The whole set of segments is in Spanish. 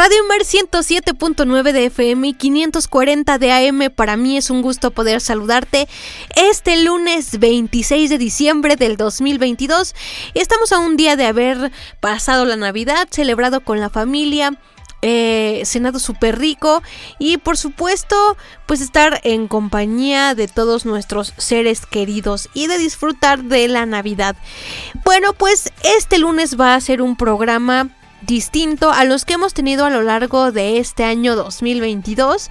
Radio Mer 107.9 de FM y 540 de AM. Para mí es un gusto poder saludarte este lunes 26 de diciembre del 2022. Estamos a un día de haber pasado la Navidad, celebrado con la familia. Eh, cenado súper rico y por supuesto pues estar en compañía de todos nuestros seres queridos y de disfrutar de la Navidad. Bueno pues este lunes va a ser un programa distinto a los que hemos tenido a lo largo de este año 2022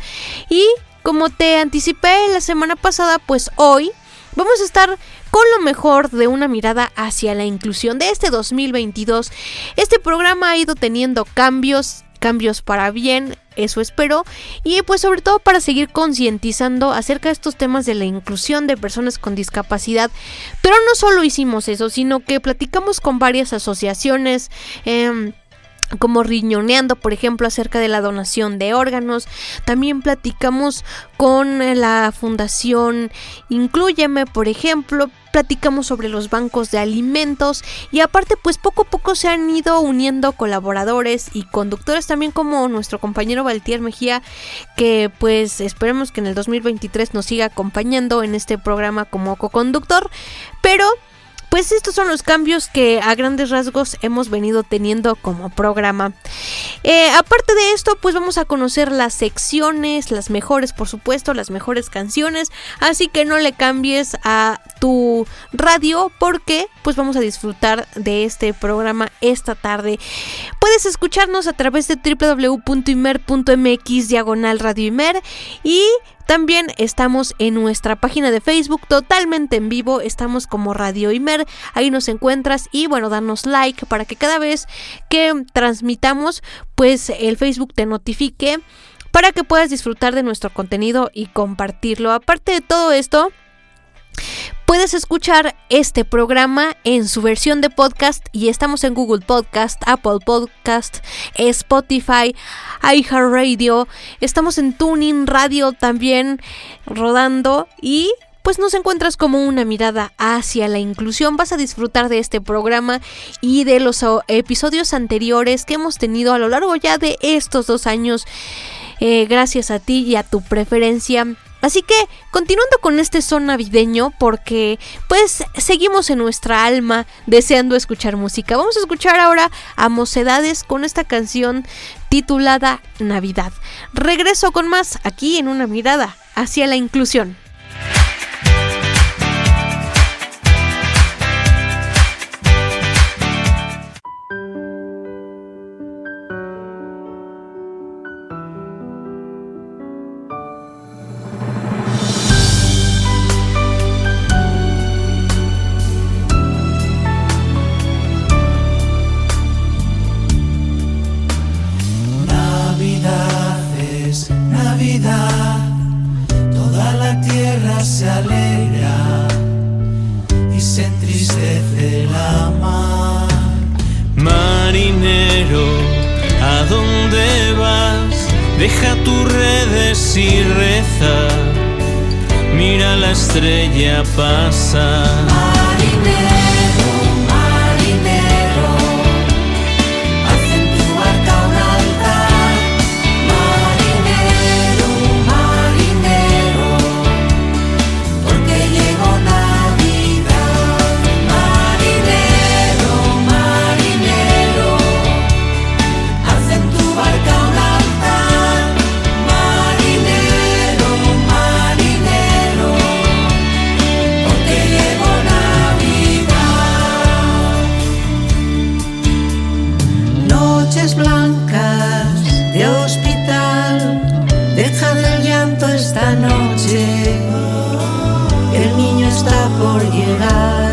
y como te anticipé la semana pasada pues hoy vamos a estar con lo mejor de una mirada hacia la inclusión de este 2022. Este programa ha ido teniendo cambios, cambios para bien, eso espero, y pues sobre todo para seguir concientizando acerca de estos temas de la inclusión de personas con discapacidad. Pero no solo hicimos eso, sino que platicamos con varias asociaciones. Eh, como riñoneando, por ejemplo, acerca de la donación de órganos. También platicamos con la Fundación Incluyeme, por ejemplo, platicamos sobre los bancos de alimentos y aparte pues poco a poco se han ido uniendo colaboradores y conductores también como nuestro compañero Valtier Mejía que pues esperemos que en el 2023 nos siga acompañando en este programa como co-conductor pero pues estos son los cambios que a grandes rasgos hemos venido teniendo como programa. Eh, aparte de esto, pues vamos a conocer las secciones, las mejores, por supuesto, las mejores canciones. Así que no le cambies a tu radio porque pues vamos a disfrutar de este programa esta tarde. Puedes escucharnos a través de www.imer.mx diagonal radio Imer y también estamos en nuestra página de Facebook totalmente en vivo, estamos como Radio Imer, ahí nos encuentras y bueno, danos like para que cada vez que transmitamos, pues el Facebook te notifique para que puedas disfrutar de nuestro contenido y compartirlo. Aparte de todo esto, Puedes escuchar este programa en su versión de podcast y estamos en Google Podcast, Apple Podcast, Spotify, iHeartRadio, estamos en Tuning Radio también rodando y pues nos encuentras como una mirada hacia la inclusión. Vas a disfrutar de este programa y de los episodios anteriores que hemos tenido a lo largo ya de estos dos años. Eh, gracias a ti y a tu preferencia Así que, continuando con este son navideño, porque pues seguimos en nuestra alma deseando escuchar música. Vamos a escuchar ahora a Mocedades con esta canción titulada Navidad. Regreso con más aquí en una mirada hacia la inclusión. noche, el niño está por llegar.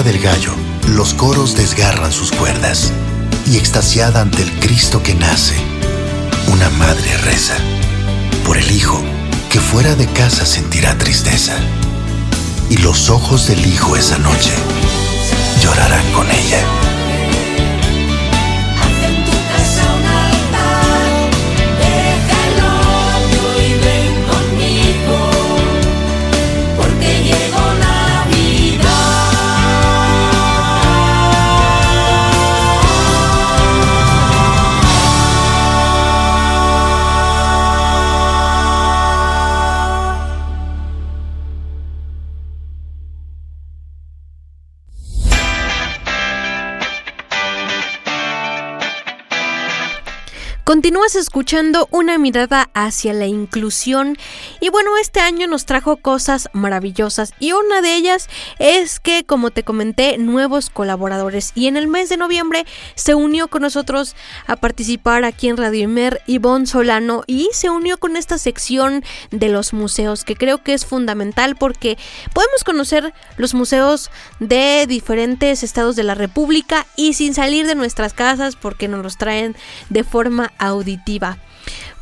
Del gallo, los coros desgarran sus cuerdas y extasiada ante el Cristo que nace, una madre reza por el hijo que fuera de casa sentirá tristeza y los ojos del hijo esa noche llorarán con ella. Continúas escuchando una mirada hacia la inclusión. Y bueno, este año nos trajo cosas maravillosas. Y una de ellas es que, como te comenté, nuevos colaboradores. Y en el mes de noviembre se unió con nosotros a participar aquí en Radio Imer Ivonne Solano. Y se unió con esta sección de los museos que creo que es fundamental porque podemos conocer los museos de diferentes estados de la República y sin salir de nuestras casas porque nos los traen de forma auditiva.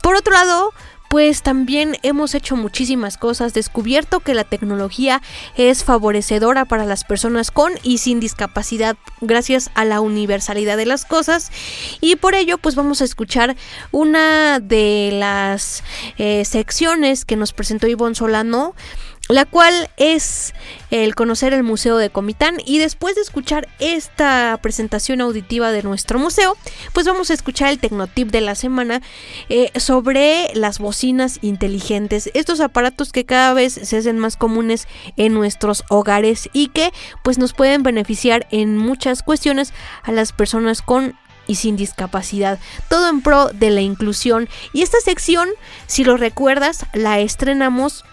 Por otro lado, pues también hemos hecho muchísimas cosas, descubierto que la tecnología es favorecedora para las personas con y sin discapacidad gracias a la universalidad de las cosas y por ello pues vamos a escuchar una de las eh, secciones que nos presentó Ivonne Solano la cual es el conocer el Museo de Comitán y después de escuchar esta presentación auditiva de nuestro museo, pues vamos a escuchar el Tecnotip de la semana eh, sobre las bocinas inteligentes, estos aparatos que cada vez se hacen más comunes en nuestros hogares y que pues nos pueden beneficiar en muchas cuestiones a las personas con y sin discapacidad, todo en pro de la inclusión. Y esta sección, si lo recuerdas, la estrenamos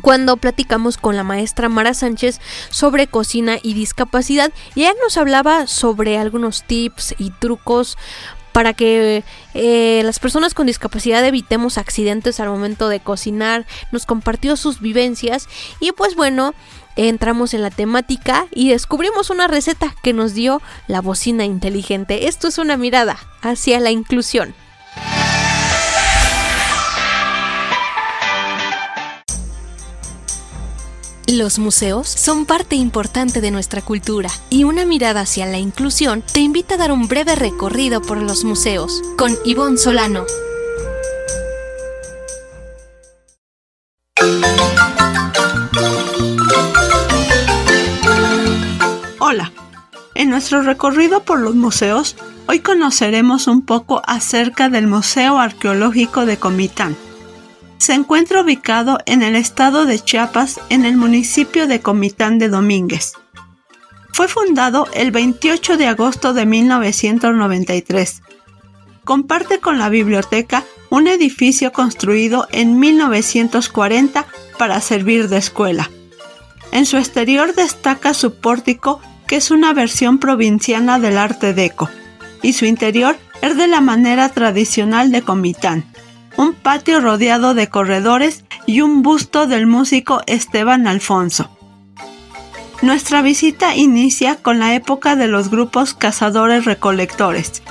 cuando platicamos con la maestra Mara Sánchez sobre cocina y discapacidad y ella nos hablaba sobre algunos tips y trucos para que eh, las personas con discapacidad evitemos accidentes al momento de cocinar, nos compartió sus vivencias y pues bueno, entramos en la temática y descubrimos una receta que nos dio la bocina inteligente. Esto es una mirada hacia la inclusión. Los museos son parte importante de nuestra cultura y una mirada hacia la inclusión te invita a dar un breve recorrido por los museos con Ivonne Solano. Hola, en nuestro recorrido por los museos, hoy conoceremos un poco acerca del Museo Arqueológico de Comitán se encuentra ubicado en el estado de Chiapas, en el municipio de Comitán de Domínguez. Fue fundado el 28 de agosto de 1993. Comparte con la biblioteca un edificio construido en 1940 para servir de escuela. En su exterior destaca su pórtico, que es una versión provinciana del arte deco, y su interior es de la manera tradicional de Comitán un patio rodeado de corredores y un busto del músico Esteban Alfonso. Nuestra visita inicia con la época de los grupos cazadores-recolectores,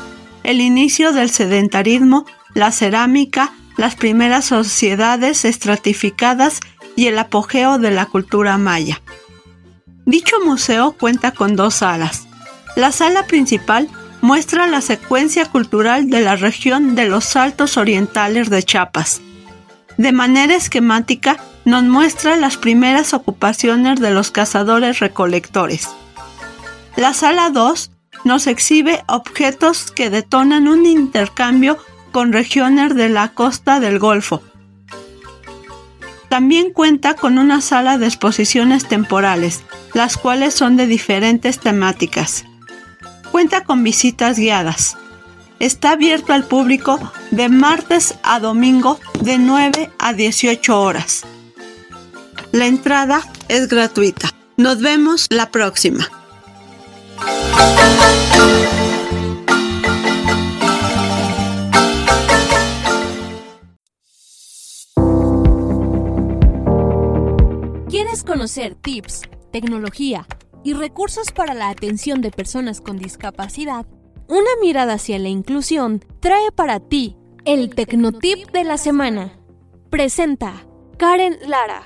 el inicio del sedentarismo, la cerámica, las primeras sociedades estratificadas y el apogeo de la cultura maya. Dicho museo cuenta con dos salas. La sala principal muestra la secuencia cultural de la región de los Altos Orientales de Chiapas, De manera esquemática nos muestra las primeras ocupaciones de los cazadores recolectores. La sala 2 nos exhibe objetos que detonan un intercambio con regiones de la costa del Golfo. También cuenta con una sala de exposiciones temporales, las cuales son de diferentes temáticas. Cuenta con visitas guiadas. Está abierto al público de martes a domingo de 9 a 18 horas. La entrada es gratuita. Nos vemos la próxima. ¿Quieres conocer tips, tecnología y recursos para la atención de personas con discapacidad? Una mirada hacia la inclusión trae para ti el Tecnotip de la semana. Presenta Karen Lara.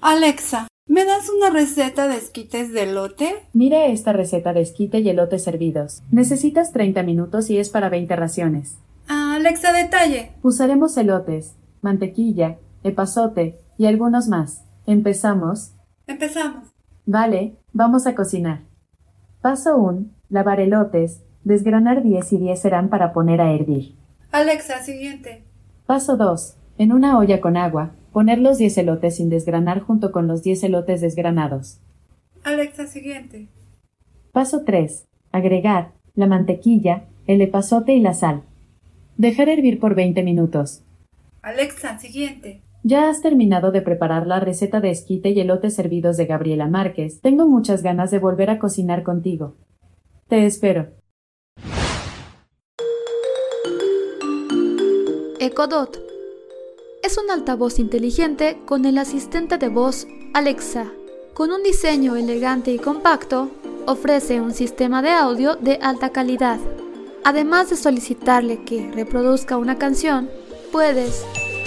Alexa, ¿me das una receta de esquites de elote? Mire esta receta de esquite y elote servidos. Necesitas 30 minutos y es para 20 raciones. Ah, Alexa, detalle. Usaremos elotes, mantequilla, epazote y algunos más. ¿Empezamos? Empezamos. Vale, vamos a cocinar. Paso 1. Lavar elotes. Desgranar 10 y 10 serán para poner a hervir. Alexa, siguiente. Paso 2. En una olla con agua, poner los 10 elotes sin desgranar junto con los 10 elotes desgranados. Alexa, siguiente. Paso 3. Agregar la mantequilla, el epazote y la sal. Dejar hervir por 20 minutos. Alexa, siguiente. Ya has terminado de preparar la receta de esquite y elotes servidos de Gabriela Márquez. Tengo muchas ganas de volver a cocinar contigo. Te espero. Ecodot es un altavoz inteligente con el asistente de voz Alexa. Con un diseño elegante y compacto, ofrece un sistema de audio de alta calidad. Además de solicitarle que reproduzca una canción, puedes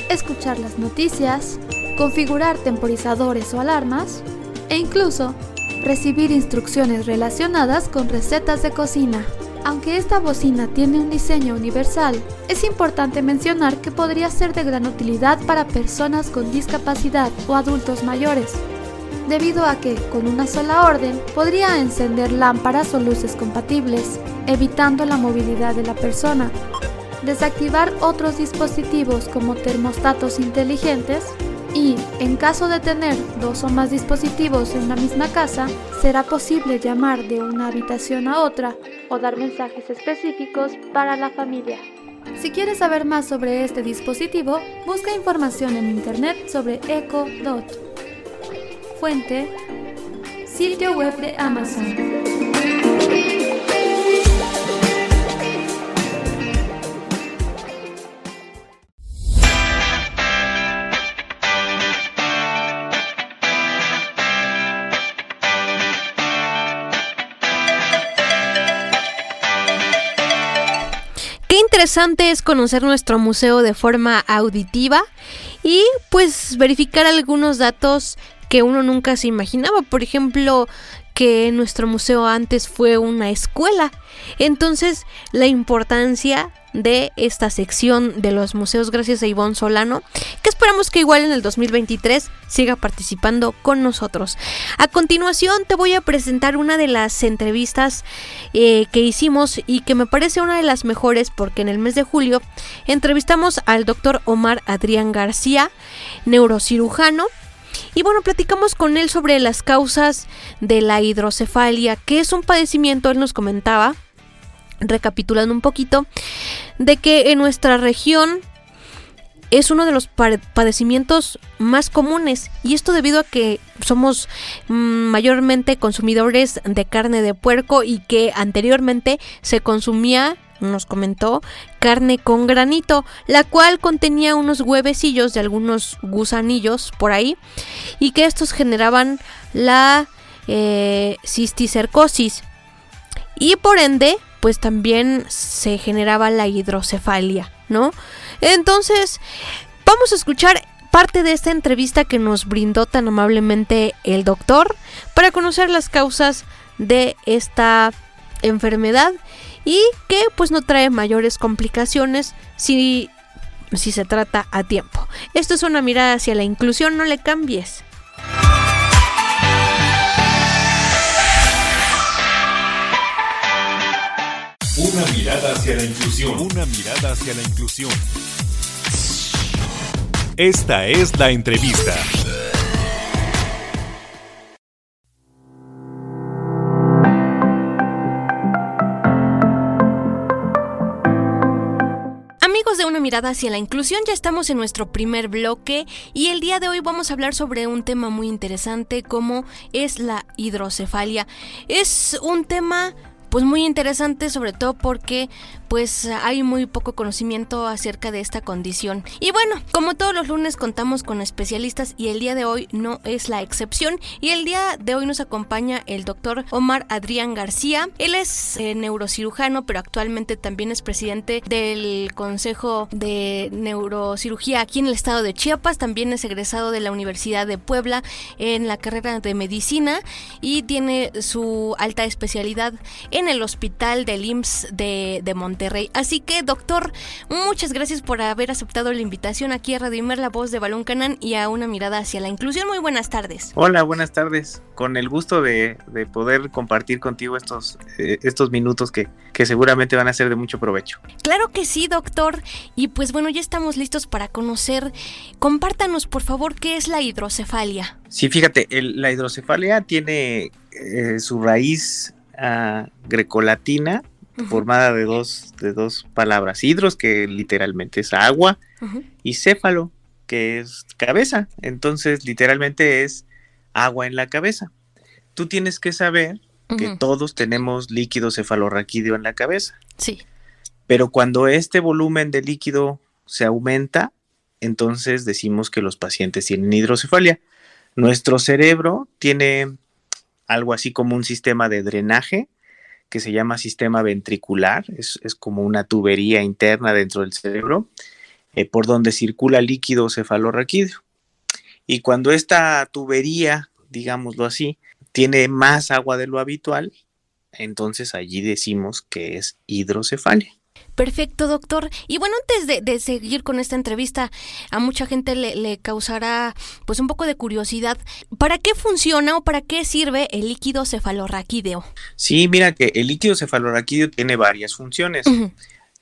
escuchar las noticias, configurar temporizadores o alarmas e incluso recibir instrucciones relacionadas con recetas de cocina. Aunque esta bocina tiene un diseño universal, es importante mencionar que podría ser de gran utilidad para personas con discapacidad o adultos mayores, debido a que, con una sola orden, podría encender lámparas o luces compatibles, evitando la movilidad de la persona, desactivar otros dispositivos como termostatos inteligentes y, en caso de tener dos o más dispositivos en la misma casa, será posible llamar de una habitación a otra o dar mensajes específicos para la familia. Si quieres saber más sobre este dispositivo, busca información en internet sobre Echo Dot. Fuente: sitio web de Amazon. Interesante es conocer nuestro museo de forma auditiva y pues verificar algunos datos que uno nunca se imaginaba. Por ejemplo, que nuestro museo antes fue una escuela. Entonces, la importancia de esta sección de los museos gracias a Ivonne Solano, que esperamos que igual en el 2023 siga participando con nosotros. A continuación te voy a presentar una de las entrevistas eh, que hicimos y que me parece una de las mejores porque en el mes de julio entrevistamos al doctor Omar Adrián García, neurocirujano, y bueno, platicamos con él sobre las causas de la hidrocefalia, que es un padecimiento, él nos comentaba, recapitulando un poquito, de que en nuestra región es uno de los padecimientos más comunes. Y esto debido a que somos mm, mayormente consumidores de carne de puerco y que anteriormente se consumía nos comentó carne con granito, la cual contenía unos huevecillos de algunos gusanillos por ahí y que estos generaban la eh, cisticercosis y por ende pues también se generaba la hidrocefalia, ¿no? Entonces, vamos a escuchar parte de esta entrevista que nos brindó tan amablemente el doctor para conocer las causas de esta enfermedad y que pues no trae mayores complicaciones si, si se trata a tiempo. Esto es una mirada hacia la inclusión, no le cambies. Una mirada hacia la inclusión. Una mirada hacia la inclusión. Esta es la entrevista. De una mirada hacia la inclusión, ya estamos en nuestro primer bloque y el día de hoy vamos a hablar sobre un tema muy interesante como es la hidrocefalia. Es un tema pues muy interesante sobre todo porque pues hay muy poco conocimiento acerca de esta condición. Y bueno, como todos los lunes contamos con especialistas y el día de hoy no es la excepción y el día de hoy nos acompaña el doctor Omar Adrián García. Él es eh, neurocirujano pero actualmente también es presidente del Consejo de Neurocirugía aquí en el estado de Chiapas. También es egresado de la Universidad de Puebla en la carrera de medicina y tiene su alta especialidad en el Hospital del IMSS de, de Monterrey. Así que, doctor, muchas gracias por haber aceptado la invitación aquí a Radio Imer, la voz de Balón Canán y a una mirada hacia la inclusión. Muy buenas tardes. Hola, buenas tardes. Con el gusto de, poder compartir contigo estos, eh, estos minutos que, que seguramente van a ser de mucho provecho. Claro que sí, doctor. Y pues bueno, ya estamos listos para conocer. Compártanos, por favor, qué es la hidrocefalia. Sí, fíjate, la hidrocefalia tiene eh, su raíz uh, grecolatina formada de dos, de dos palabras, hidros, que literalmente es agua, y céfalo, que es cabeza. Entonces, literalmente es agua en la cabeza. Tú tienes que saber que todos tenemos líquido cefalorraquídeo en la cabeza. Sí. Pero cuando este volumen de líquido se aumenta, entonces decimos que los pacientes tienen hidrocefalia. Nuestro cerebro tiene algo así como un sistema de drenaje que se llama sistema ventricular, es, como una tubería interna dentro del cerebro, eh, por donde circula líquido cefalorraquídeo. Y cuando esta tubería, digámoslo así, tiene más agua de lo habitual, entonces allí decimos que es hidrocefalia. Perfecto, doctor. Y bueno, antes de, seguir con esta entrevista, a mucha gente le, causará pues un poco de curiosidad. ¿Para qué funciona o para qué sirve el líquido cefalorraquídeo? Sí, mira que el líquido cefalorraquídeo tiene varias funciones.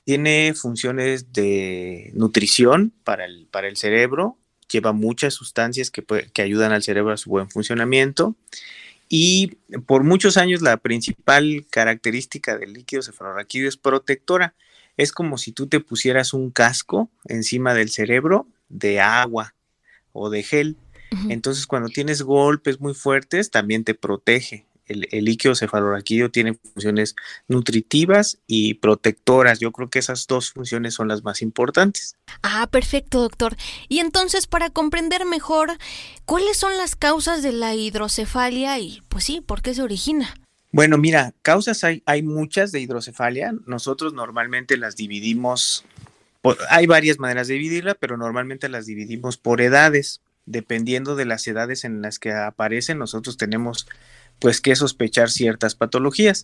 Tiene funciones de nutrición para el, para el cerebro, lleva muchas sustancias que, que ayudan al cerebro a su buen funcionamiento. Y por muchos años la principal característica del líquido cefalorraquídeo es protectora. Es como si tú te pusieras un casco encima del cerebro de agua o de gel. Entonces cuando tienes golpes muy fuertes también te protege el, líquido cefalorraquídeo tiene funciones nutritivas y protectoras. Yo creo que esas dos funciones son las más importantes. Ah, perfecto, doctor. Y entonces, para comprender mejor, ¿cuáles son las causas de la hidrocefalia y, pues sí, por qué se origina? Bueno, mira, causas hay, hay muchas de hidrocefalia. Nosotros normalmente las dividimos, hay varias maneras de dividirla, pero normalmente las dividimos por edades. Dependiendo de las edades en las que aparecen, nosotros tenemos pues que sospechar ciertas patologías.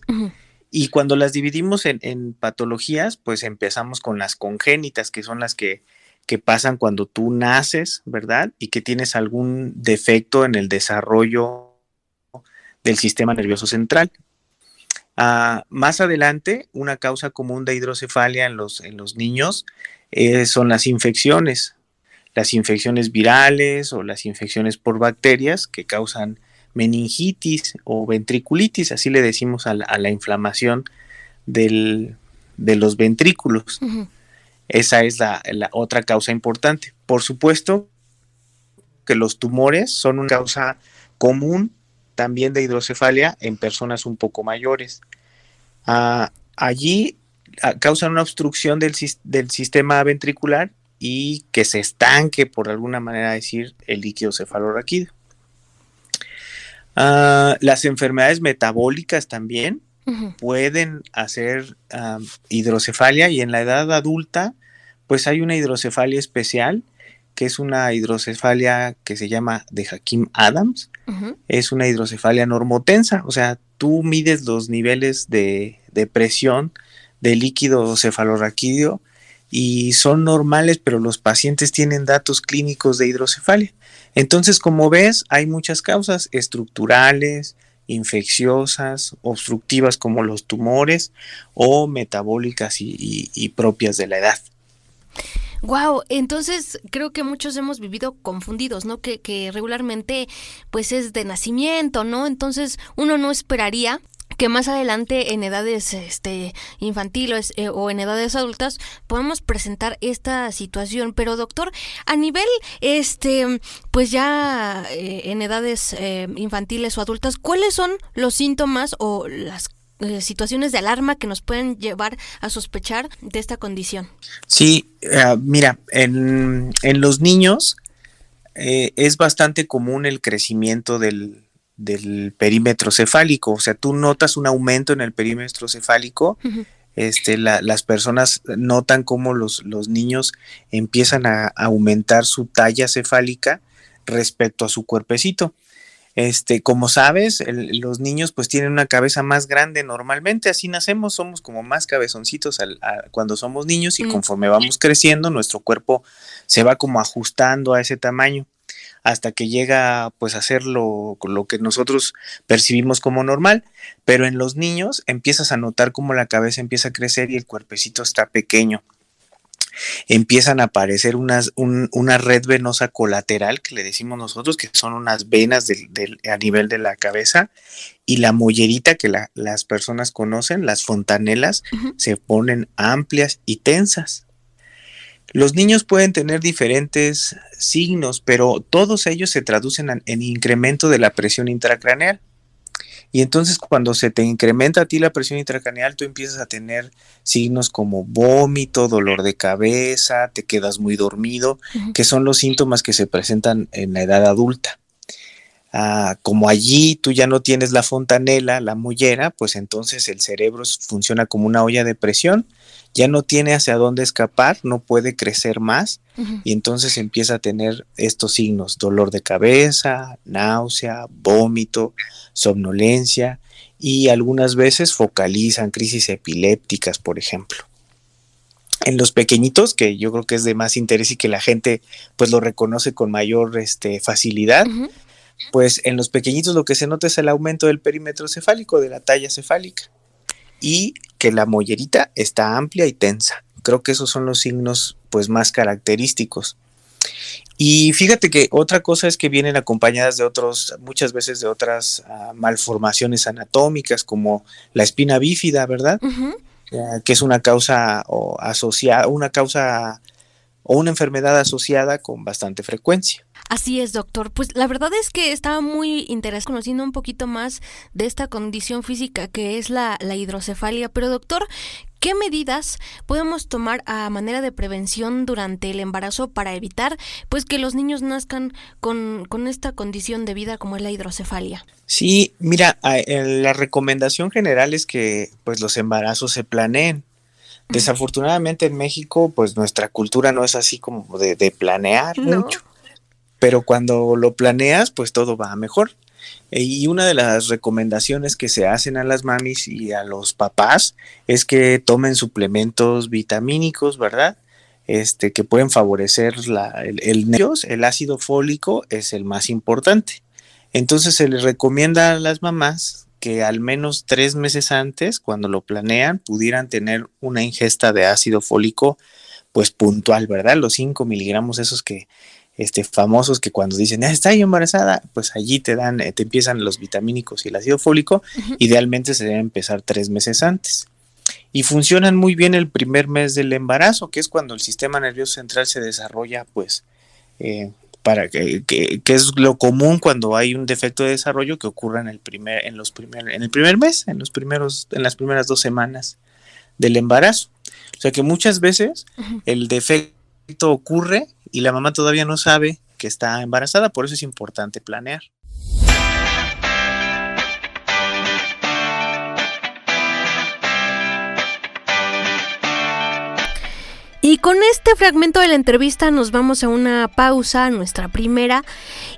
Y cuando las dividimos en, patologías, pues empezamos con las congénitas, que son las que, que, pasan cuando tú naces, ¿verdad? Y que tienes algún defecto en el desarrollo del sistema nervioso central. Ah, más adelante, una causa común de hidrocefalia en los, en los niños eh, son las infecciones, las infecciones virales o las infecciones por bacterias que causan meningitis o ventriculitis, así le decimos a la, inflamación de los ventrículos. Esa es la, otra causa importante. Por supuesto que los tumores son una causa común también de hidrocefalia en personas un poco mayores. Ah, allí ah, causan una obstrucción del, del, sistema ventricular y que se estanque, por alguna manera decir, el líquido cefalorraquídeo. Ah, las enfermedades metabólicas también pueden hacer hidrocefalia y en la edad adulta pues hay una hidrocefalia especial que es una hidrocefalia que se llama de Hakim Adams. Es una hidrocefalia normotensa, o sea, tú mides los niveles de, de presión de líquido cefalorraquídeo y son normales, pero los pacientes tienen datos clínicos de hidrocefalia. Entonces, como ves, hay muchas causas estructurales, infecciosas, obstructivas como los tumores o metabólicas y, propias de la edad. Wow, entonces creo que muchos hemos vivido confundidos, ¿no? Que, que regularmente pues es de nacimiento, ¿no? Entonces uno no esperaría que más adelante en edades este, infantiles eh, o en edades adultas podemos presentar esta situación. Pero doctor, a nivel, este, pues ya eh, en edades eh, infantiles o adultas, ¿cuáles son los síntomas o las situaciones de alarma que nos pueden llevar a sospechar de esta condición? Sí, mira, en, en, los niños es bastante común el crecimiento del, del perímetro cefálico, o sea, tú notas un aumento en el perímetro cefálico, este, las personas notan cómo los, los niños empiezan a, aumentar su talla cefálica respecto a su cuerpecito. Este, como sabes, los niños pues tienen una cabeza más grande normalmente, así nacemos, somos como más cabezoncitos cuando somos niños y mm. conforme vamos creciendo, nuestro cuerpo se va como ajustando a ese tamaño hasta que llega pues a ser lo, que nosotros percibimos como normal, pero en los niños empiezas a notar cómo la cabeza empieza a crecer y el cuerpecito está pequeño. Empiezan a aparecer unas, una red venosa colateral que le decimos nosotros, que son unas venas a nivel de la cabeza, y la mollerita que las personas conocen, las fontanelas, se ponen amplias y tensas. Los niños pueden tener diferentes signos, pero todos ellos se traducen en incremento de la presión intracraneal. Y entonces cuando se te incrementa a ti la presión intracraneal, tú empiezas a tener signos como vómito, dolor de cabeza, te quedas muy dormido, que son los síntomas que se presentan en la edad adulta. Ah, como allí tú ya no tienes la fontanela, la mollera, pues entonces el cerebro funciona como una olla de presión ya no tiene hacia dónde escapar, no puede crecer más y entonces empieza a tener estos signos, dolor de cabeza, náusea, vómito, somnolencia y algunas veces focalizan crisis epilépticas, por ejemplo. En los pequeñitos, que yo creo que es de más interés y que la gente pues lo reconoce con mayor este, facilidad, pues en los pequeñitos lo que se nota es el aumento del perímetro cefálico, de la talla cefálica y que la mollerita está amplia y tensa. Creo que esos son los signos pues más característicos. Y fíjate que otra cosa es que vienen acompañadas de otros, muchas veces de otras ah, malformaciones anatómicas como la espina bífida, ¿verdad? que es una causa o asociada, una causa o una enfermedad asociada con bastante frecuencia. Así es, doctor. Pues la verdad es que estaba muy interesado conociendo un poquito más de esta condición física que es la, hidrocefalia. Pero, doctor, ¿Qué medidas podemos tomar a manera de prevención durante el embarazo para evitar pues que los niños nazcan con, con esta condición de vida como es la hidrocefalia? Sí, mira, la recomendación general es que pues los embarazos se planeen. Desafortunadamente en México pues nuestra cultura no es así como de, planear mucho pero cuando lo planeas, pues todo va mejor. E, y una de las recomendaciones que se hacen a las mamis y a los papás es que tomen suplementos vitamínicos, ¿verdad? Este, que pueden favorecer la, el, el, el ácido fólico es el más importante. Entonces se les recomienda a las mamás que al menos tres meses antes, cuando lo planean, pudieran tener una ingesta de ácido fólico pues puntual, ¿verdad? Los 5 miligramos esos que, este, famosos que cuando dicen, ah, está embarazada, pues allí te dan, eh, te empiezan los vitamínicos y el ácido fólico, idealmente se debe empezar tres meses antes. Y funcionan muy bien el primer mes del embarazo, que es cuando el sistema nervioso central se desarrolla, pues, eh, para que, que, es lo común cuando hay un defecto de desarrollo que ocurra en el primer, en los primer, en el primer mes, en los primeros, en las primeras dos semanas del embarazo. O sea que muchas veces el defecto ocurre y la mamá todavía no sabe que está embarazada, por eso es importante planear. Y con este fragmento de la entrevista nos vamos a una pausa, nuestra primera,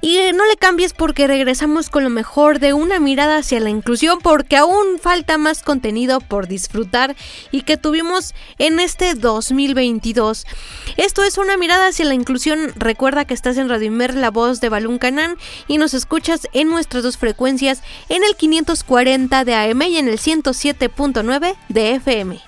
y no le cambies porque regresamos con lo mejor de una mirada hacia la inclusión porque aún falta más contenido por disfrutar y que tuvimos en este 2022. Esto es una mirada hacia la inclusión. Recuerda que estás en Radio Imer, la voz de Balún Canán, y nos escuchas en nuestras dos frecuencias, en el 540 de AM y en el 107.9 de FM.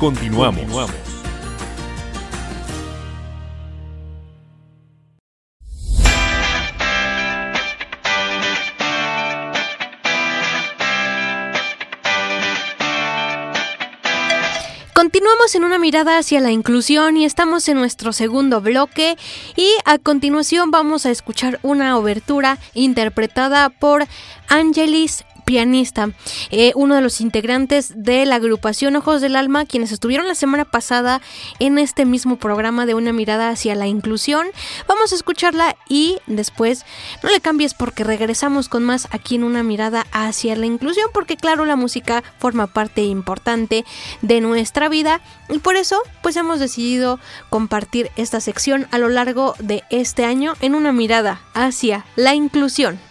Continuamos. Continuamos en una mirada hacia la inclusión y estamos en nuestro segundo bloque y a continuación vamos a escuchar una obertura interpretada por Angelis pianista, eh, uno de los integrantes de la agrupación Ojos del Alma, quienes estuvieron la semana pasada en este mismo programa de una mirada hacia la inclusión. Vamos a escucharla y después no le cambies porque regresamos con más aquí en una mirada hacia la inclusión, porque claro, la música forma parte importante de nuestra vida y por eso pues hemos decidido compartir esta sección a lo largo de este año en una mirada hacia la inclusión.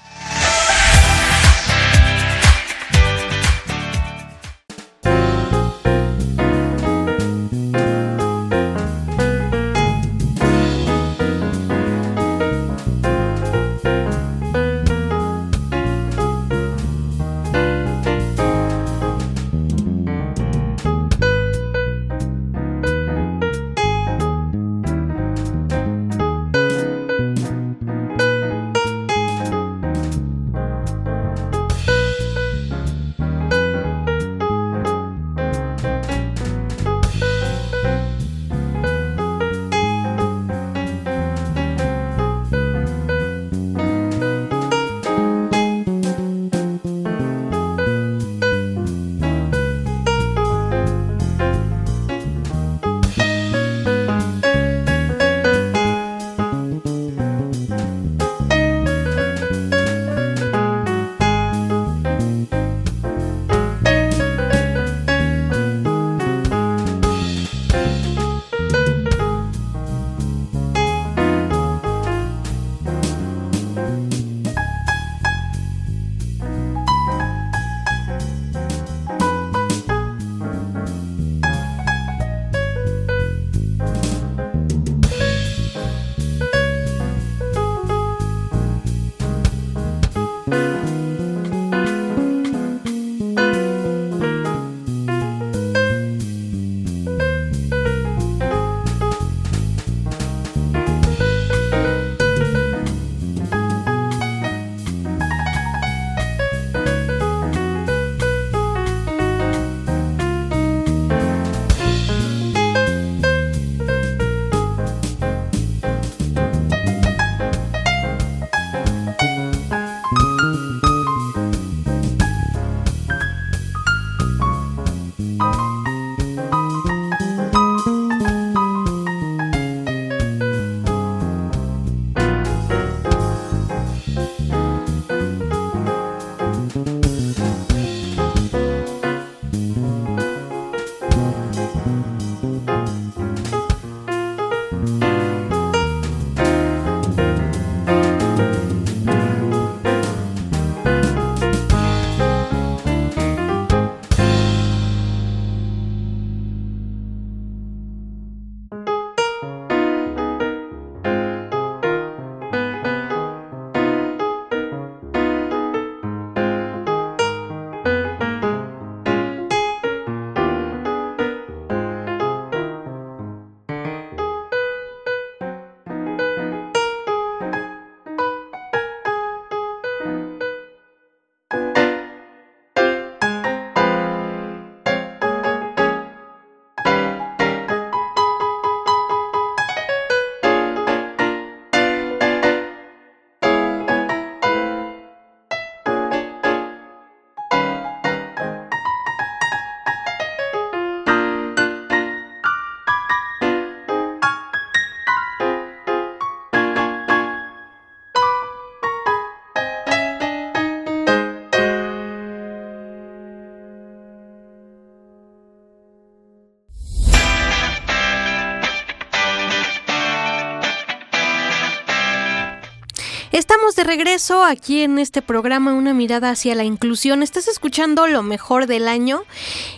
De regreso aquí en este programa Una mirada hacia la inclusión. Estás escuchando lo mejor del año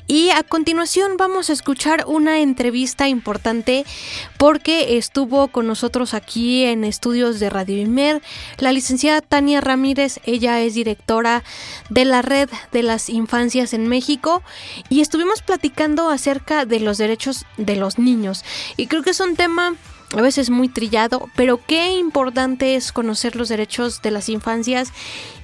y a continuación vamos a escuchar una entrevista importante porque estuvo con nosotros aquí en estudios de Radio Imer la licenciada Tania Ramírez. Ella es directora de la Red de las Infancias en México y estuvimos platicando acerca de los derechos de los niños. Y creo que es un tema a veces muy trillado, pero qué importante es conocer los derechos de las infancias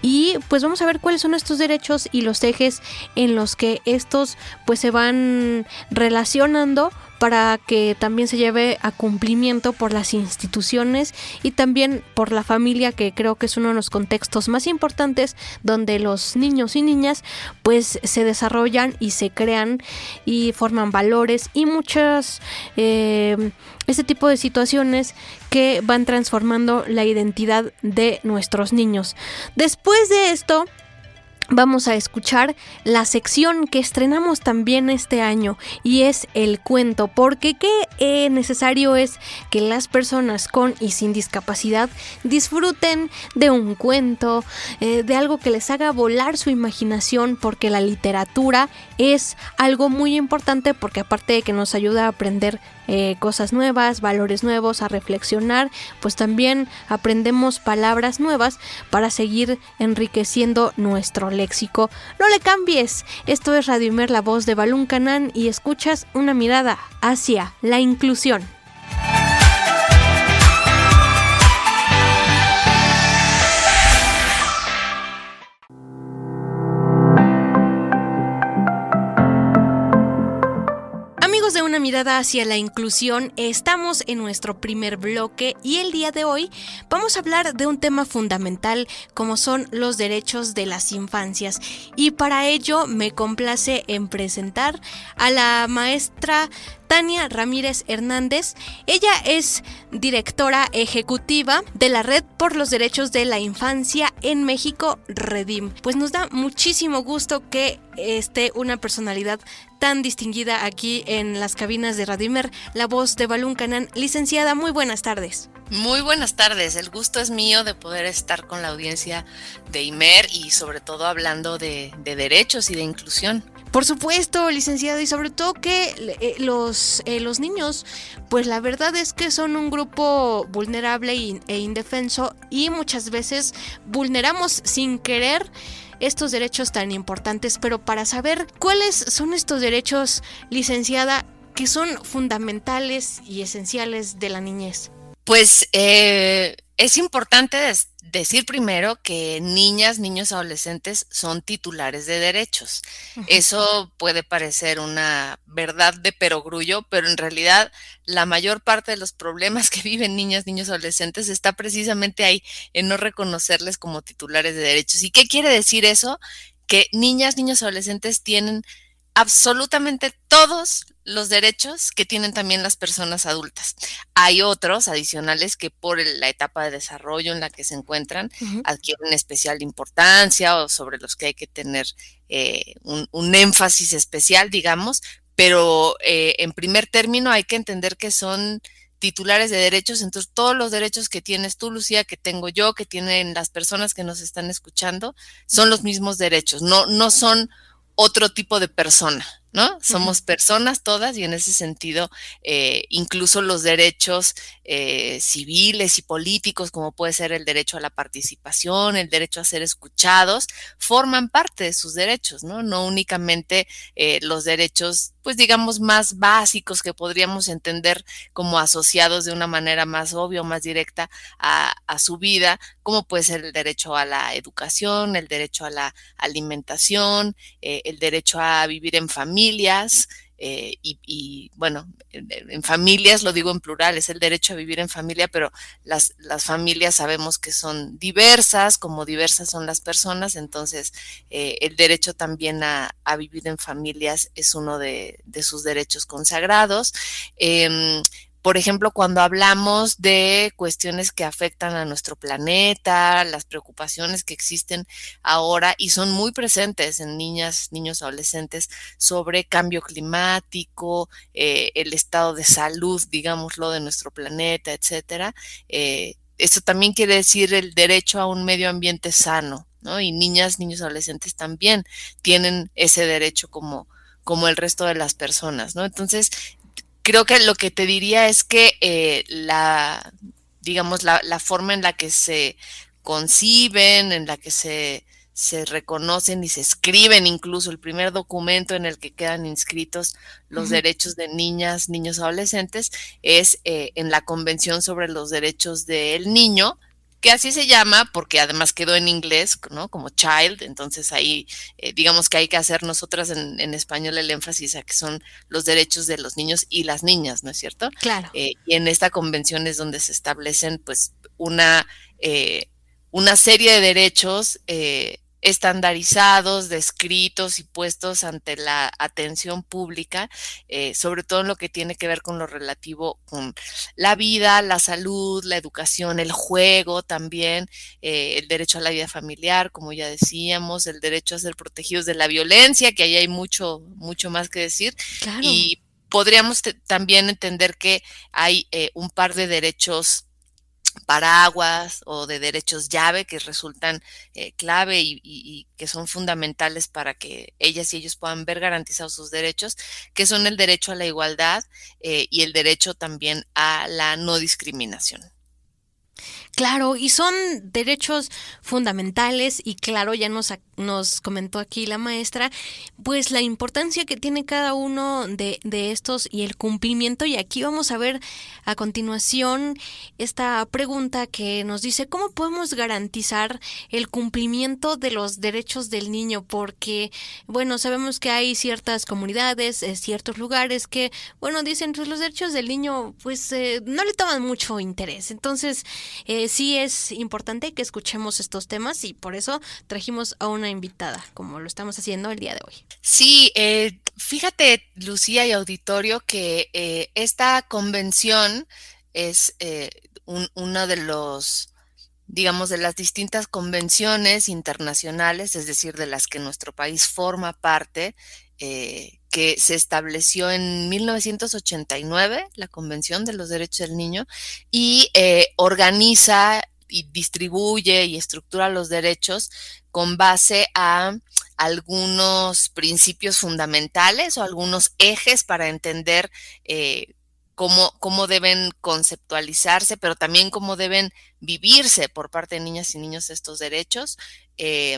y pues vamos a ver cuáles son estos derechos y los ejes en los que estos pues se van relacionando para que también se lleve a cumplimiento por las instituciones y también por la familia, que creo que es uno de los contextos más importantes donde los niños y niñas pues se desarrollan y se crean y forman valores y muchas eh, este tipo de situaciones que van transformando la identidad de nuestros niños. Después de esto, vamos a escuchar la sección que estrenamos también este año y es el cuento, porque qué eh, necesario es que las personas con y sin discapacidad disfruten de un cuento, eh, de algo que les haga volar su imaginación, porque la literatura es algo muy importante porque aparte de que nos ayuda a aprender eh, cosas nuevas, valores nuevos, a reflexionar, pues también aprendemos palabras nuevas para seguir enriqueciendo nuestro léxico. No le cambies, esto es Radio Imer, la voz de Balún Canán y escuchas una mirada hacia la inclusión. Mirada hacia la inclusión, estamos en nuestro primer bloque y el día de hoy vamos a hablar de un tema fundamental como son los derechos de las infancias. Y para ello me complace en presentar a la maestra Tania Ramírez Hernández. Ella es directora ejecutiva de la Red por los Derechos de la Infancia en México, Redim. Pues nos da muchísimo gusto que esté una personalidad tan distinguida aquí en las cabinas de Radimer, la voz de Balún Canán. Licenciada, muy buenas tardes. Muy buenas tardes, el gusto es mío de poder estar con la audiencia de IMER y sobre todo hablando de, de derechos y de inclusión. Por supuesto, licenciado, y sobre todo que eh, los, eh, los niños, pues la verdad es que son un grupo vulnerable e indefenso y muchas veces vulneramos sin querer estos derechos tan importantes, pero para saber cuáles son estos derechos, licenciada, que son fundamentales y esenciales de la niñez. Pues eh, es importante decir primero que niñas, niños, adolescentes son titulares de derechos. Eso puede parecer una verdad de perogrullo, pero en realidad la mayor parte de los problemas que viven niñas, niños, adolescentes está precisamente ahí, en no reconocerles como titulares de derechos. ¿Y qué quiere decir eso? Que niñas, niños, adolescentes tienen absolutamente todos los derechos que tienen también las personas adultas. Hay otros adicionales que por la etapa de desarrollo en la que se encuentran adquieren especial importancia o sobre los que hay que tener eh, un, énfasis especial, digamos, pero eh, en primer término hay que entender que son titulares de derechos, entonces todos los derechos que tienes tú, Lucía, que tengo yo, que tienen las personas que nos están escuchando, son los mismos derechos, no, no son otro tipo de persona, ¿no? Somos personas todas y en ese sentido, eh, incluso los derechos eh, civiles y políticos, como puede ser el derecho a la participación, el derecho a ser escuchados, forman parte de sus derechos, ¿no? No únicamente eh, los derechos, pues digamos, más básicos que podríamos entender como asociados de una manera más obvia o más directa a, su vida, como puede ser el derecho a la educación, el derecho a la alimentación, el derecho a vivir en familia, familias, eh, y, bueno, en, familias, lo digo en plural, es el derecho a vivir en familia, pero las, las familias sabemos que son diversas, como diversas son las personas, entonces eh, el derecho también a, vivir en familias es uno de, de sus derechos consagrados. Em, por ejemplo, cuando hablamos de cuestiones que afectan a nuestro planeta, las preocupaciones que existen ahora y son muy presentes en niñas, niños, adolescentes sobre cambio climático, eh, el estado de salud, digámoslo, de nuestro planeta, etcétera. Eh, eso también quiere decir el derecho a un medio ambiente sano, ¿no? Y niñas, niños, adolescentes también tienen ese derecho como, como el resto de las personas, ¿no? Entonces, creo que lo que te diría es que eh, la, digamos, la, la, forma en la que se conciben, en la que se, se reconocen y se escriben incluso el primer documento en el que quedan inscritos los uh -huh. derechos de niñas, niños, adolescentes, es eh, en la Convención sobre los Derechos del Niño, que así se llama porque además quedó en inglés, ¿no? Como child, entonces ahí eh, digamos que hay que hacer nosotras en, en, español el énfasis a que son los derechos de los niños y las niñas, ¿no es cierto? Claro. Eh, y en esta convención es donde se establecen pues una, eh, una serie de derechos estandarizados, descritos y puestos ante la atención pública, eh, sobre todo en lo que tiene que ver con lo relativo con la vida, la salud, la educación, el juego también, eh, el derecho a la vida familiar, como ya decíamos, el derecho a ser protegidos de la violencia, que ahí hay mucho, mucho más que decir. Claro. Y podríamos también entender que hay eh, un par de derechos paraguas o de derechos llave que resultan eh, clave y, que son fundamentales para que ellas y ellos puedan ver garantizados sus derechos, que son el derecho a la igualdad eh, y el derecho también a la no discriminación. Claro, y son derechos fundamentales y claro, ya nos, nos comentó aquí la maestra, pues la importancia que tiene cada uno de, de, estos y el cumplimiento. Y aquí vamos a ver a continuación esta pregunta que nos dice, ¿cómo podemos garantizar el cumplimiento de los derechos del niño? Porque, bueno, sabemos que hay ciertas comunidades, eh, ciertos lugares que, bueno, dicen, pues los derechos del niño, pues eh, no le toman mucho interés. Entonces, eh, sí es importante que escuchemos estos temas y por eso trajimos a una invitada, como lo estamos haciendo el día de hoy. Sí, eh, fíjate, Lucía y auditorio, que eh, esta convención es eh, un, uno de los digamos, de las distintas convenciones internacionales, es decir, de las que nuestro país forma parte, eh, que se estableció en 1989, la Convención de los Derechos del Niño, y eh, organiza y distribuye y estructura los derechos con base a algunos principios fundamentales o algunos ejes para entender eh, cómo, cómo deben conceptualizarse, pero también cómo deben vivirse por parte de niñas y niños estos derechos. Eh,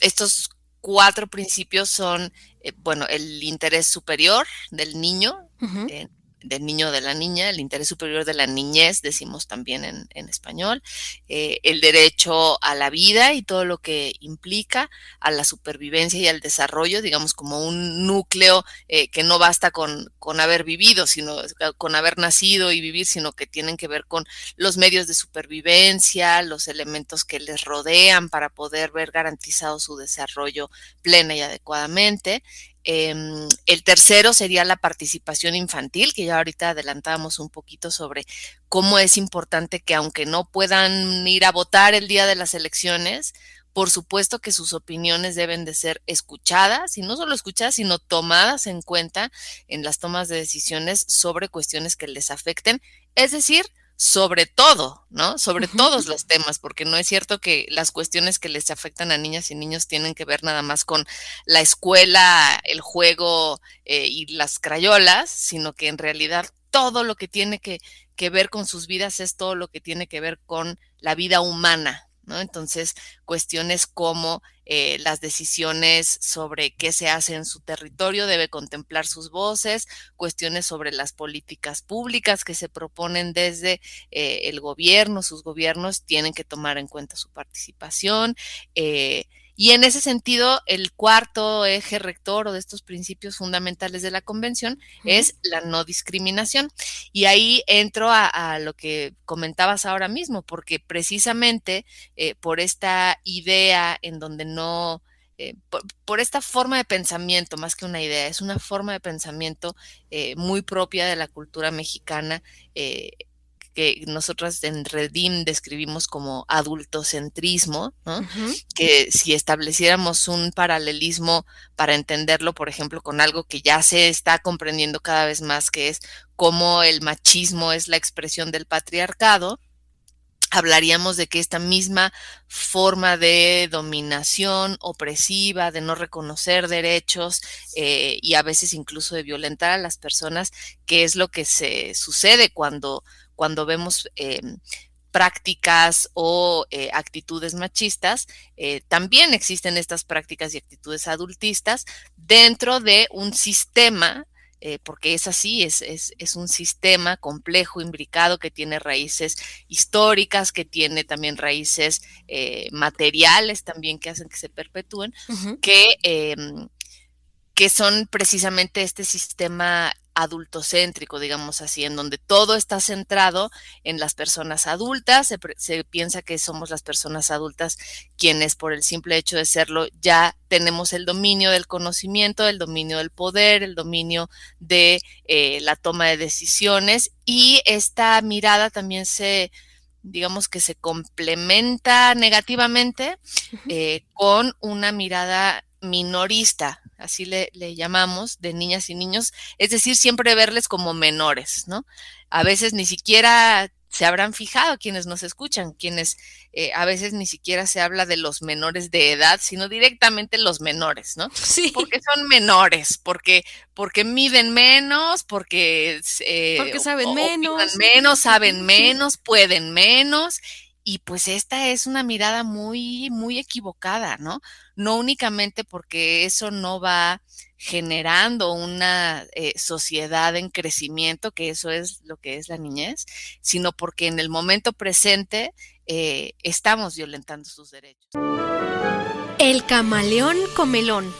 estos cuatro principios son, eh, bueno, el interés superior del niño, uh -huh. eh, del niño o de la niña, el interés superior de la niñez, decimos también en, español, eh, el derecho a la vida y todo lo que implica, a la supervivencia y al desarrollo, digamos como un núcleo eh, que no basta con, con haber vivido, sino con haber nacido y vivir, sino que tienen que ver con los medios de supervivencia, los elementos que les rodean para poder ver garantizado su desarrollo plena y adecuadamente. Eh, el tercero sería la participación infantil, que ya ahorita adelantábamos un poquito sobre cómo es importante que aunque no puedan ir a votar el día de las elecciones, por supuesto que sus opiniones deben de ser escuchadas y no solo escuchadas, sino tomadas en cuenta en las tomas de decisiones sobre cuestiones que les afecten, es decir, sobre todo, ¿no? Sobre todos los temas, porque no es cierto que las cuestiones que les afectan a niñas y niños tienen que ver nada más con la escuela, el juego eh, y las crayolas, sino que en realidad todo lo que tiene que, que ver con sus vidas es todo lo que tiene que ver con la vida humana, ¿no? Entonces, cuestiones como eh, las decisiones sobre qué se hace en su territorio debe contemplar sus voces, cuestiones sobre las políticas públicas que se proponen desde eh, el gobierno, sus gobiernos tienen que tomar en cuenta su participación. Eh, y en ese sentido, el cuarto eje rector o de estos principios fundamentales de la convención uh -huh. es la no discriminación. Y ahí entro a, a, lo que comentabas ahora mismo, porque precisamente eh, por esta idea en donde no, eh, por, por, esta forma de pensamiento, más que una idea, es una forma de pensamiento eh, muy propia de la cultura mexicana eh, que nosotros en Redim describimos como adultocentrismo, ¿no? uh -huh. que si estableciéramos un paralelismo para entenderlo, por ejemplo, con algo que ya se está comprendiendo cada vez más, que es cómo el machismo es la expresión del patriarcado, hablaríamos de que esta misma forma de dominación opresiva, de no reconocer derechos eh, y a veces incluso de violentar a las personas, que es lo que se sucede cuando, cuando vemos eh, prácticas o eh, actitudes machistas, también existen estas prácticas y actitudes adultistas dentro de un sistema eh, porque es así, es, es, un sistema complejo, imbricado, que tiene raíces históricas, que tiene también raíces eh, materiales también que hacen que se perpetúen, que, em, que son precisamente este sistema adultocéntrico, digamos así, en donde todo está centrado en las personas adultas, se, piensa que somos las personas adultas quienes por el simple hecho de serlo ya tenemos el dominio del conocimiento, el dominio del poder, el dominio de eh, la toma de decisiones y esta mirada también se digamos que se complementa negativamente eh, con una mirada minorista, así le, llamamos, de niñas y niños, es decir, siempre verles como menores, ¿no? A veces ni siquiera se habrán fijado quienes nos escuchan, quienes eh, a veces ni siquiera se habla de los menores de edad, sino directamente los menores, ¿no? Sí. Porque son menores, porque, porque miden menos, porque, eh, porque saben menos. menos, saben menos, pueden menos. Y pues esta es una mirada muy, muy equivocada, ¿no? No únicamente porque eso no va generando una eh, sociedad en crecimiento, que eso es lo que es la niñez, sino porque en el momento presente eh, estamos violentando sus derechos. El camaleón comelón.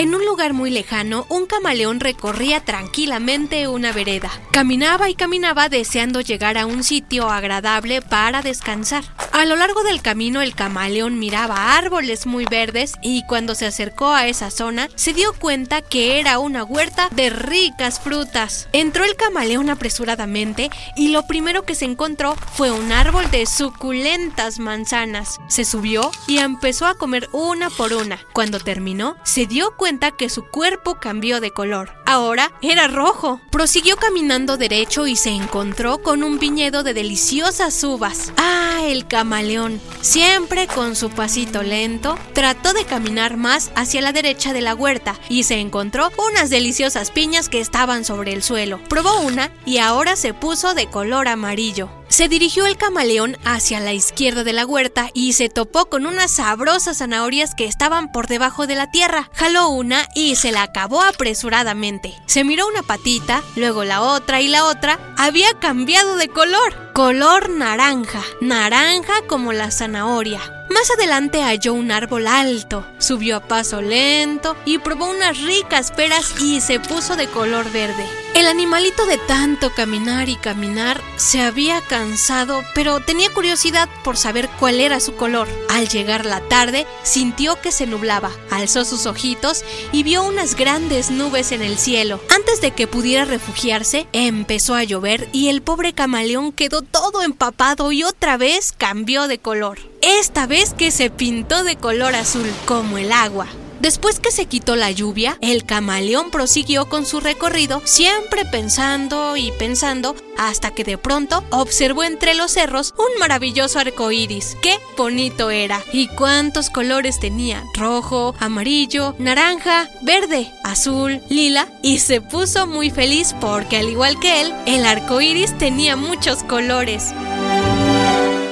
En un lugar muy lejano, un camaleón recorría tranquilamente una vereda. Caminaba y caminaba deseando llegar a un sitio agradable para descansar. A lo largo del camino el camaleón miraba árboles muy verdes y cuando se acercó a esa zona se dio cuenta que era una huerta de ricas frutas. Entró el camaleón apresuradamente y lo primero que se encontró fue un árbol de suculentas manzanas. Se subió y empezó a comer una por una. Cuando terminó, se dio cuenta que su cuerpo cambió de color. Ahora era rojo. Prosiguió caminando derecho y se encontró con un viñedo de deliciosas uvas. Ah, el camaleón. Siempre con su pasito lento, trató de caminar más hacia la derecha de la huerta y se encontró unas deliciosas piñas que estaban sobre el suelo. Probó una y ahora se puso de color amarillo. Se dirigió el camaleón hacia la izquierda de la huerta y se topó con unas sabrosas zanahorias que estaban por debajo de la tierra. Jaló una y se la acabó apresuradamente. Se miró una patita, luego la otra y la otra. Había cambiado de color. Color naranja. Naranja como la zanahoria. Más adelante halló un árbol alto, subió a paso lento y probó unas ricas peras y se puso de color verde. El animalito de tanto caminar y caminar se había cansado, pero tenía curiosidad por saber cuál era su color. Al llegar la tarde, sintió que se nublaba, alzó sus ojitos y vio unas grandes nubes en el cielo. Antes de que pudiera refugiarse, empezó a llover y el pobre camaleón quedó todo empapado y otra vez cambió de color esta vez que se pintó de color azul como el agua. Después que se quitó la lluvia, el camaleón prosiguió con su recorrido, siempre pensando y pensando, hasta que de pronto observó entre los cerros un maravilloso arco iris. ¡Qué bonito era! ¿Y cuántos colores tenía? Rojo, amarillo, naranja, verde, azul, lila, y se puso muy feliz porque, al igual que él, el arco iris tenía muchos colores.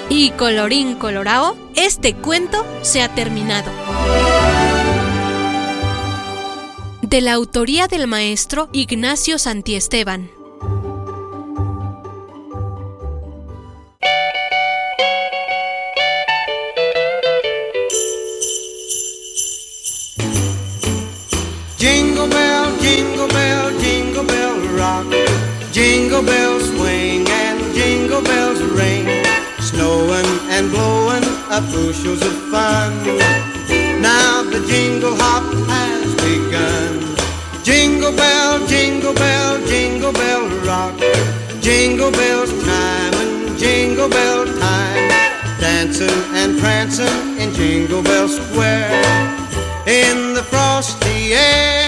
Y colorín colorado, este cuento se ha terminado. De la autoría del maestro Ignacio Santiesteban. Jingle bell, jingle bell, jingle bell rock. Jingle bells swing and jingle bells ring. snowing and blowing up bushels of fun. Now the jingle hop. Jingle bell, jingle bell, jingle bell rock. Jingle bells chime and jingle bell time. Dancing and prancing in Jingle Bell Square. In the frosty air,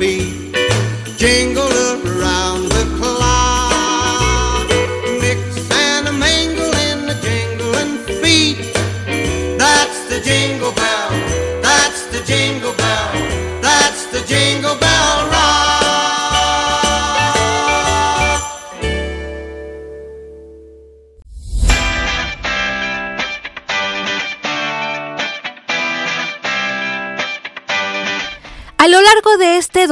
feet.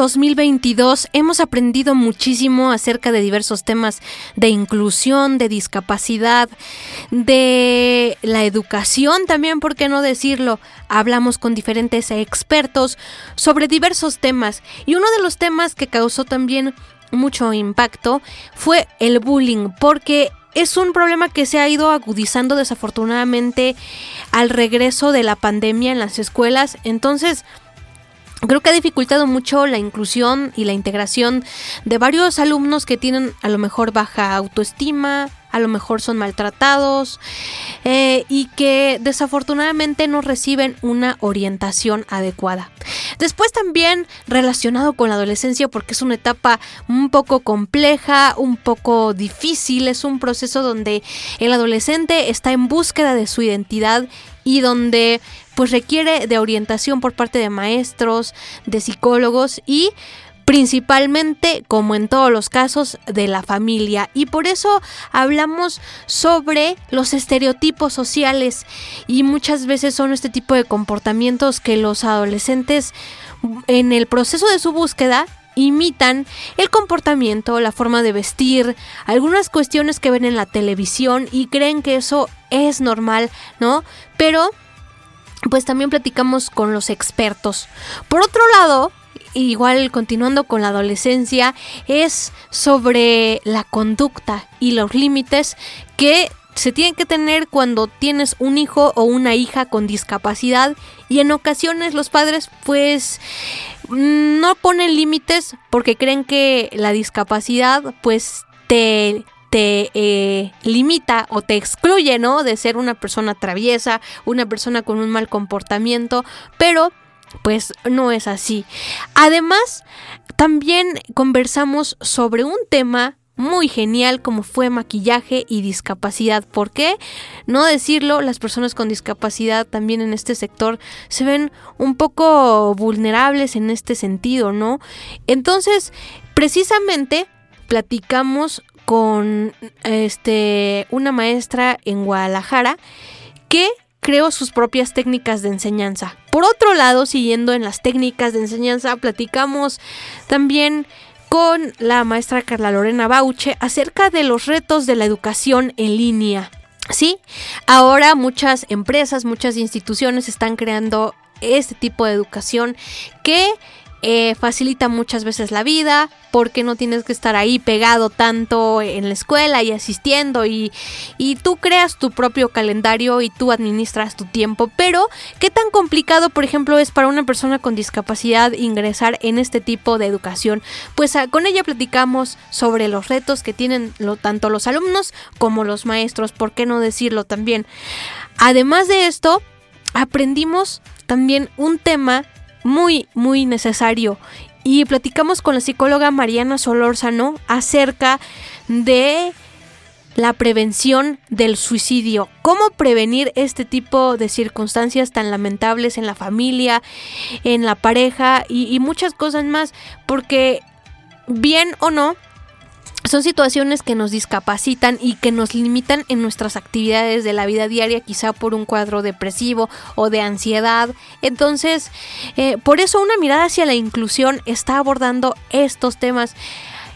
2022 hemos aprendido muchísimo acerca de diversos temas de inclusión, de discapacidad, de la educación también, ¿por qué no decirlo? Hablamos con diferentes expertos sobre diversos temas y uno de los temas que causó también mucho impacto fue el bullying, porque es un problema que se ha ido agudizando desafortunadamente al regreso de la pandemia en las escuelas. Entonces, Creo que ha dificultado mucho la inclusión y la integración de varios alumnos que tienen a lo mejor baja autoestima, a lo mejor son maltratados eh, y que desafortunadamente no reciben una orientación adecuada. Después también relacionado con la adolescencia porque es una etapa un poco compleja, un poco difícil, es un proceso donde el adolescente está en búsqueda de su identidad y donde pues requiere de orientación por parte de maestros, de psicólogos y principalmente, como en todos los casos, de la familia. Y por eso hablamos sobre los estereotipos sociales y muchas veces son este tipo de comportamientos que los adolescentes en el proceso de su búsqueda imitan el comportamiento, la forma de vestir, algunas cuestiones que ven en la televisión y creen que eso es normal, ¿no? Pero pues también platicamos con los expertos. Por otro lado, igual continuando con la adolescencia, es sobre la conducta y los límites que se tienen que tener cuando tienes un hijo o una hija con discapacidad y en ocasiones los padres pues no ponen límites porque creen que la discapacidad pues te te eh, limita o te excluye, ¿no? De ser una persona traviesa, una persona con un mal comportamiento, pero pues no es así. Además, también conversamos sobre un tema muy genial como fue maquillaje y discapacidad. ¿Por qué? No decirlo, las personas con discapacidad también en este sector se ven un poco vulnerables en este sentido, ¿no? Entonces, precisamente platicamos con este una maestra en Guadalajara que creó sus propias técnicas de enseñanza. Por otro lado, siguiendo en las técnicas de enseñanza, platicamos también con la maestra Carla Lorena Bauche acerca de los retos de la educación en línea. Sí, ahora muchas empresas, muchas instituciones están creando este tipo de educación que eh, facilita muchas veces la vida porque no tienes que estar ahí pegado tanto en la escuela y asistiendo y, y tú creas tu propio calendario y tú administras tu tiempo. Pero qué tan complicado por ejemplo es para una persona con discapacidad ingresar en este tipo de educación pues ah, con ella platicamos sobre los retos que tienen lo, tanto los alumnos como los maestros por qué no decirlo también además de esto aprendimos también un tema muy, muy necesario. Y platicamos con la psicóloga Mariana Solórzano acerca de la prevención del suicidio. ¿Cómo prevenir este tipo de circunstancias tan lamentables en la familia, en la pareja y, y muchas cosas más? Porque bien o no, son situaciones que nos discapacitan y que nos limitan en nuestras actividades de la vida diaria, quizá por un cuadro depresivo o de ansiedad. Entonces, eh, por eso una mirada hacia la inclusión está abordando estos temas.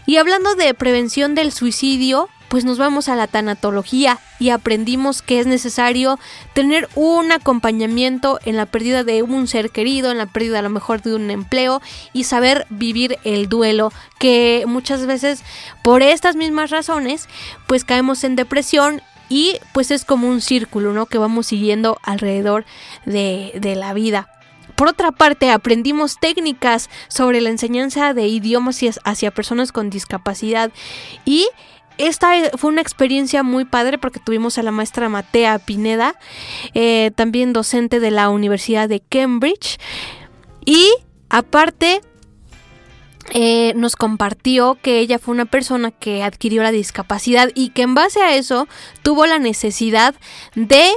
Y hablando de prevención del suicidio, pues nos vamos a la tanatología y aprendimos que es necesario tener un acompañamiento en la pérdida de un ser querido, en la pérdida a lo mejor de un empleo y saber vivir el duelo, que muchas veces por estas mismas razones pues caemos en depresión y pues es como un círculo, ¿no? Que vamos siguiendo alrededor de, de la vida. Por otra parte, aprendimos técnicas sobre la enseñanza de idiomas hacia personas con discapacidad y esta fue una experiencia muy padre porque tuvimos a la maestra Matea Pineda, eh, también docente de la Universidad de Cambridge. Y aparte, eh, nos compartió que ella fue una persona que adquirió la discapacidad y que en base a eso tuvo la necesidad de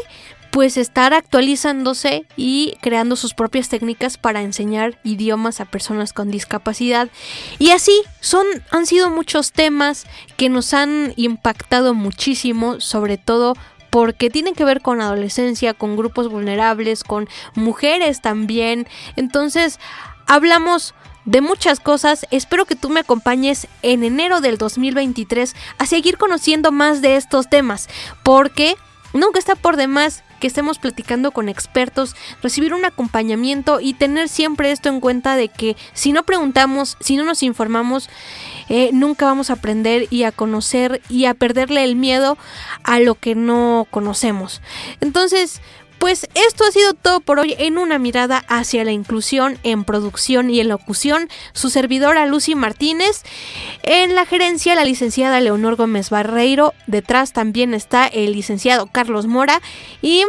pues estar actualizándose y creando sus propias técnicas para enseñar idiomas a personas con discapacidad. Y así son han sido muchos temas que nos han impactado muchísimo, sobre todo porque tienen que ver con adolescencia, con grupos vulnerables, con mujeres también. Entonces, hablamos de muchas cosas. Espero que tú me acompañes en enero del 2023 a seguir conociendo más de estos temas, porque nunca está por demás que estemos platicando con expertos, recibir un acompañamiento y tener siempre esto en cuenta de que si no preguntamos, si no nos informamos, eh, nunca vamos a aprender y a conocer y a perderle el miedo a lo que no conocemos. Entonces, pues esto ha sido todo por hoy en una mirada hacia la inclusión en producción y en locución. Su servidora Lucy Martínez. En la gerencia la licenciada Leonor Gómez Barreiro. Detrás también está el licenciado Carlos Mora. Y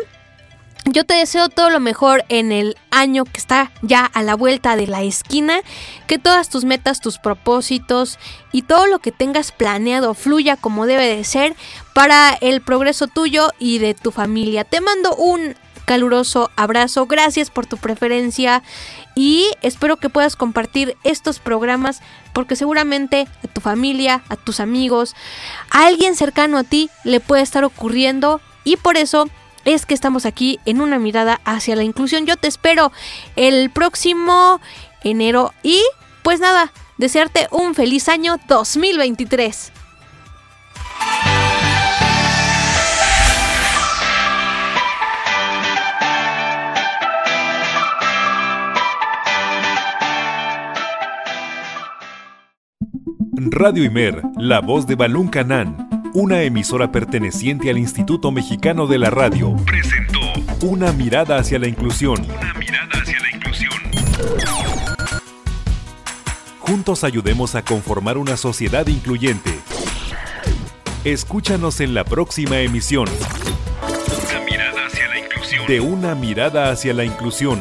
yo te deseo todo lo mejor en el año que está ya a la vuelta de la esquina, que todas tus metas, tus propósitos y todo lo que tengas planeado fluya como debe de ser para el progreso tuyo y de tu familia. Te mando un caluroso abrazo, gracias por tu preferencia y espero que puedas compartir estos programas porque seguramente a tu familia, a tus amigos, a alguien cercano a ti le puede estar ocurriendo y por eso es que estamos aquí en una mirada hacia la inclusión. Yo te espero el próximo enero y pues nada, desearte un feliz año 2023. Radio Imer, la voz de Balún Canán una emisora perteneciente al Instituto Mexicano de la Radio, presentó Una mirada hacia la inclusión. Una mirada hacia la inclusión. Juntos ayudemos a conformar una sociedad incluyente. Escúchanos en la próxima emisión. Una mirada hacia la inclusión. De una mirada hacia la inclusión